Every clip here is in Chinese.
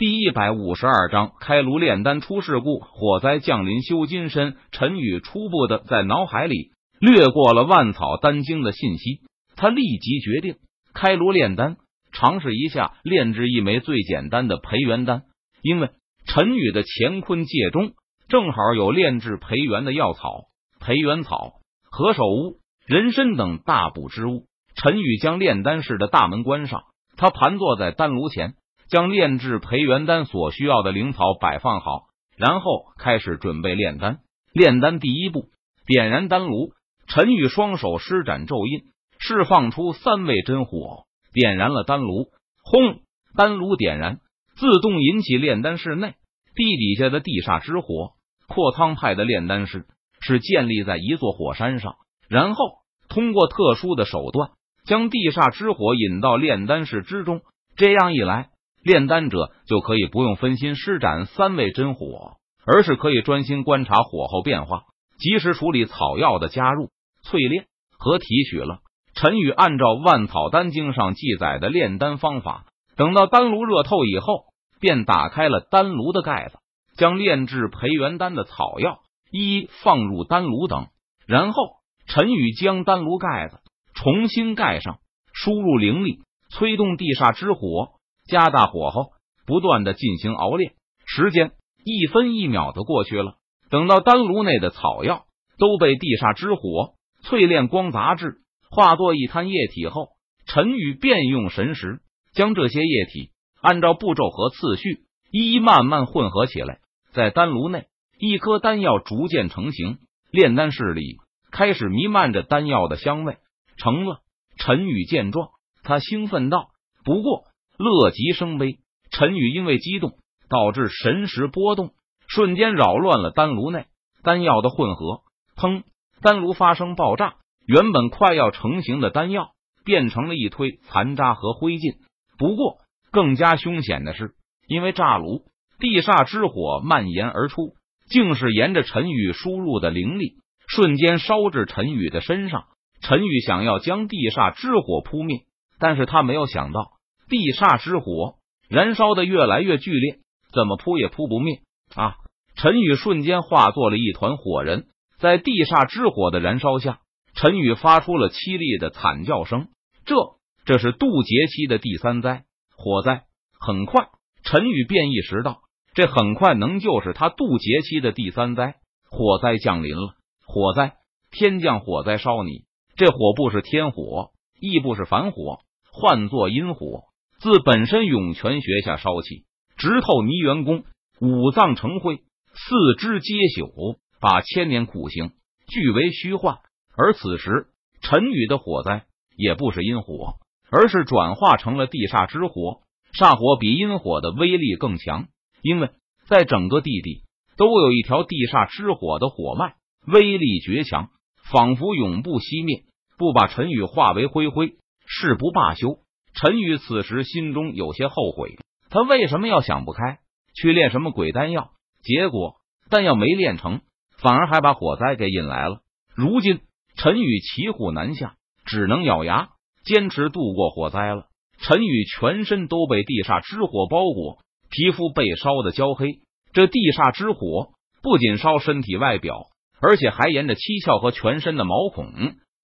第一百五十二章开炉炼丹出事故，火灾降临修金身。陈宇初步的在脑海里掠过了万草丹经的信息，他立即决定开炉炼丹，尝试一下炼制一枚最简单的培元丹。因为陈宇的乾坤界中正好有炼制培元的药草，培元草、何首乌、人参等大补之物。陈宇将炼丹室的大门关上，他盘坐在丹炉前。将炼制培元丹所需要的灵草摆放好，然后开始准备炼丹。炼丹第一步，点燃丹炉。陈宇双手施展咒印，释放出三味真火，点燃了丹炉。轰！丹炉点燃，自动引起炼丹室内地底下的地煞之火。阔苍派的炼丹室是建立在一座火山上，然后通过特殊的手段将地煞之火引到炼丹室之中。这样一来。炼丹者就可以不用分心施展三味真火，而是可以专心观察火候变化，及时处理草药的加入、淬炼和提取了。陈宇按照《万草丹经》上记载的炼丹方法，等到丹炉热透以后，便打开了丹炉的盖子，将炼制培元丹的草药一一放入丹炉等，然后陈宇将丹炉盖子重新盖上，输入灵力，催动地煞之火。加大火候，不断的进行熬炼，时间一分一秒的过去了。等到丹炉内的草药都被地煞之火淬炼光杂质，化作一滩液体后，陈宇便用神识将这些液体按照步骤和次序一一慢慢混合起来。在丹炉内，一颗丹药逐渐成型，炼丹室里开始弥漫着丹药的香味。成了，陈宇见状，他兴奋道：“不过。”乐极生悲，陈宇因为激动导致神识波动，瞬间扰乱了丹炉内丹药的混合。砰！丹炉发生爆炸，原本快要成型的丹药变成了一堆残渣和灰烬。不过，更加凶险的是，因为炸炉，地煞之火蔓延而出，竟是沿着陈宇输入的灵力，瞬间烧至陈宇的身上。陈宇想要将地煞之火扑灭，但是他没有想到。地煞之火燃烧的越来越剧烈，怎么扑也扑不灭啊！陈宇瞬间化作了一团火人，在地煞之火的燃烧下，陈宇发出了凄厉的惨叫声。这这是渡劫期的第三灾火灾。很快，陈宇便意识到，这很快能就是他渡劫期的第三灾火灾降临了。火灾，天降火灾烧你，这火不是天火，亦不是凡火，唤作阴火。自本身涌泉穴下烧起，直透泥元宫，五脏成灰，四肢皆朽，把千年苦行俱为虚幻。而此时，陈宇的火灾也不是阴火，而是转化成了地煞之火。煞火比阴火的威力更强，因为在整个地底都有一条地煞之火的火脉，威力绝强，仿佛永不熄灭，不把陈宇化为灰灰，誓不罢休。陈宇此时心中有些后悔，他为什么要想不开去炼什么鬼丹药？结果丹药没炼成，反而还把火灾给引来了。如今陈宇骑虎难下，只能咬牙坚持度过火灾了。陈宇全身都被地煞之火包裹，皮肤被烧的焦黑。这地煞之火不仅烧身体外表，而且还沿着七窍和全身的毛孔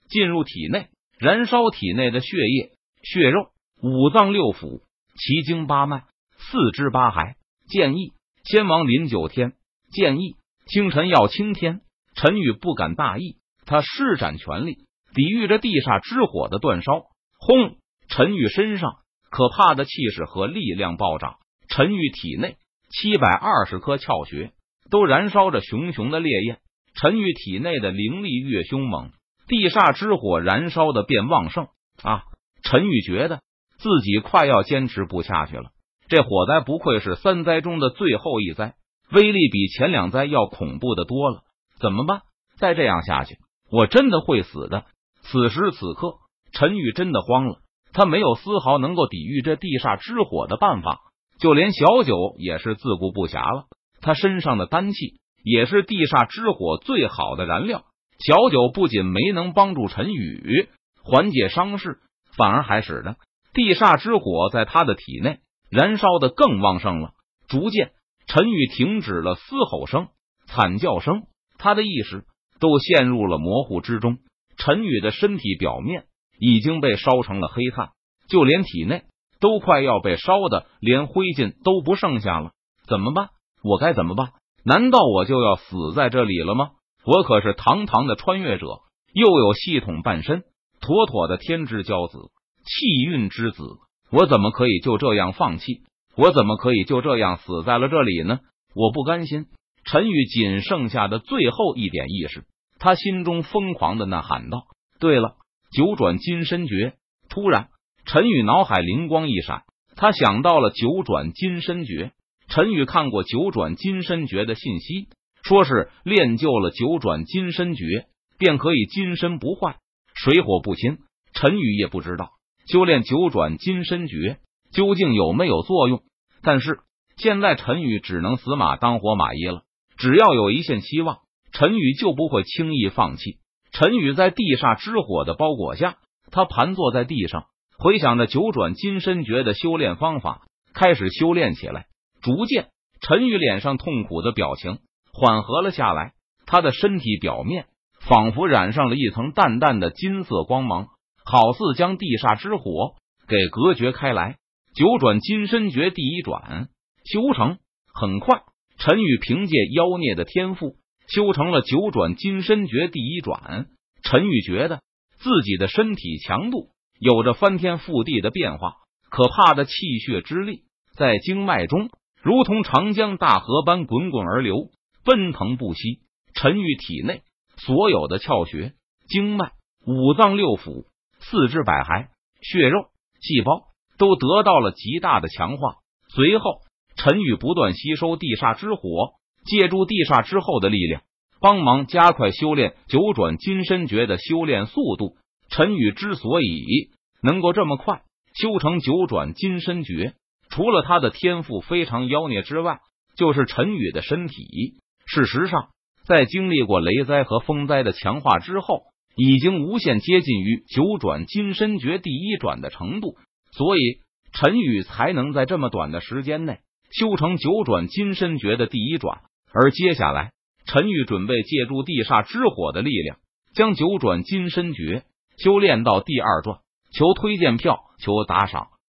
进入体内，燃烧体内的血液、血肉。五脏六腑、奇经八脉、四肢八骸。建议先王临九天，建议清晨要青天。陈宇不敢大意，他施展全力抵御着地煞之火的煅烧。轰！陈宇身上可怕的气势和力量暴涨，陈宇体内七百二十颗窍穴都燃烧着熊熊的烈焰。陈宇体内的灵力越凶猛，地煞之火燃烧的便旺盛啊！陈宇觉得。自己快要坚持不下去了。这火灾不愧是三灾中的最后一灾，威力比前两灾要恐怖的多了。怎么办？再这样下去，我真的会死的。此时此刻，陈宇真的慌了。他没有丝毫能够抵御这地煞之火的办法，就连小九也是自顾不暇了。他身上的丹气也是地煞之火最好的燃料。小九不仅没能帮助陈宇缓解伤势，反而还使得。地煞之火在他的体内燃烧的更旺盛了。逐渐，陈宇停止了嘶吼声、惨叫声，他的意识都陷入了模糊之中。陈宇的身体表面已经被烧成了黑炭，就连体内都快要被烧的连灰烬都不剩下了。怎么办？我该怎么办？难道我就要死在这里了吗？我可是堂堂的穿越者，又有系统半身，妥妥的天之骄子，气运之子。我怎么可以就这样放弃？我怎么可以就这样死在了这里呢？我不甘心。陈宇仅剩下的最后一点意识，他心中疯狂的呐喊道：“对了，九转金身诀！”突然，陈宇脑海灵光一闪，他想到了九转金身诀。陈宇看过九转金身诀的信息，说是练就了九转金身诀，便可以金身不坏，水火不侵。陈宇也不知道修炼九转金身诀究竟有没有作用，但是现在陈宇只能死马当活马医了。只要有一线希望，陈宇就不会轻易放弃。陈宇在地煞之火的包裹下，他盘坐在地上，回想着九转金身诀的修炼方法，开始修炼起来。逐渐，陈宇脸上痛苦的表情缓和了下来，他的身体表面仿佛染上了一层淡淡的金色光芒，好似将地煞之火给隔绝开来。九转金身诀第一转修成，很快，陈宇凭借妖孽的天赋修成了九转金身诀第一转。陈宇觉得自己的身体强度有着翻天覆地的变化，可怕的气血之力在经脉中。如同长江大河般滚滚而流，奔腾不息。陈玉体内所有的窍穴、经脉、五脏六腑、四肢百骸、血肉、细胞都得到了极大的强化。随后，陈宇不断吸收地煞之火，借助地煞之后的力量，帮忙加快修炼九转金身诀的修炼速度。陈宇之所以能够这么快修成九转金身诀。除了他的天赋非常妖孽之外，就是陈宇的身体。事实上，在经历过雷灾和风灾的强化之后，已经无限接近于九转金身诀第一转的程度，所以陈宇才能在这么短的时间内修成九转金身诀的第一转。而接下来，陈宇准备借助地煞之火的力量，将九转金身诀修炼到第二转。求推荐票，求打赏。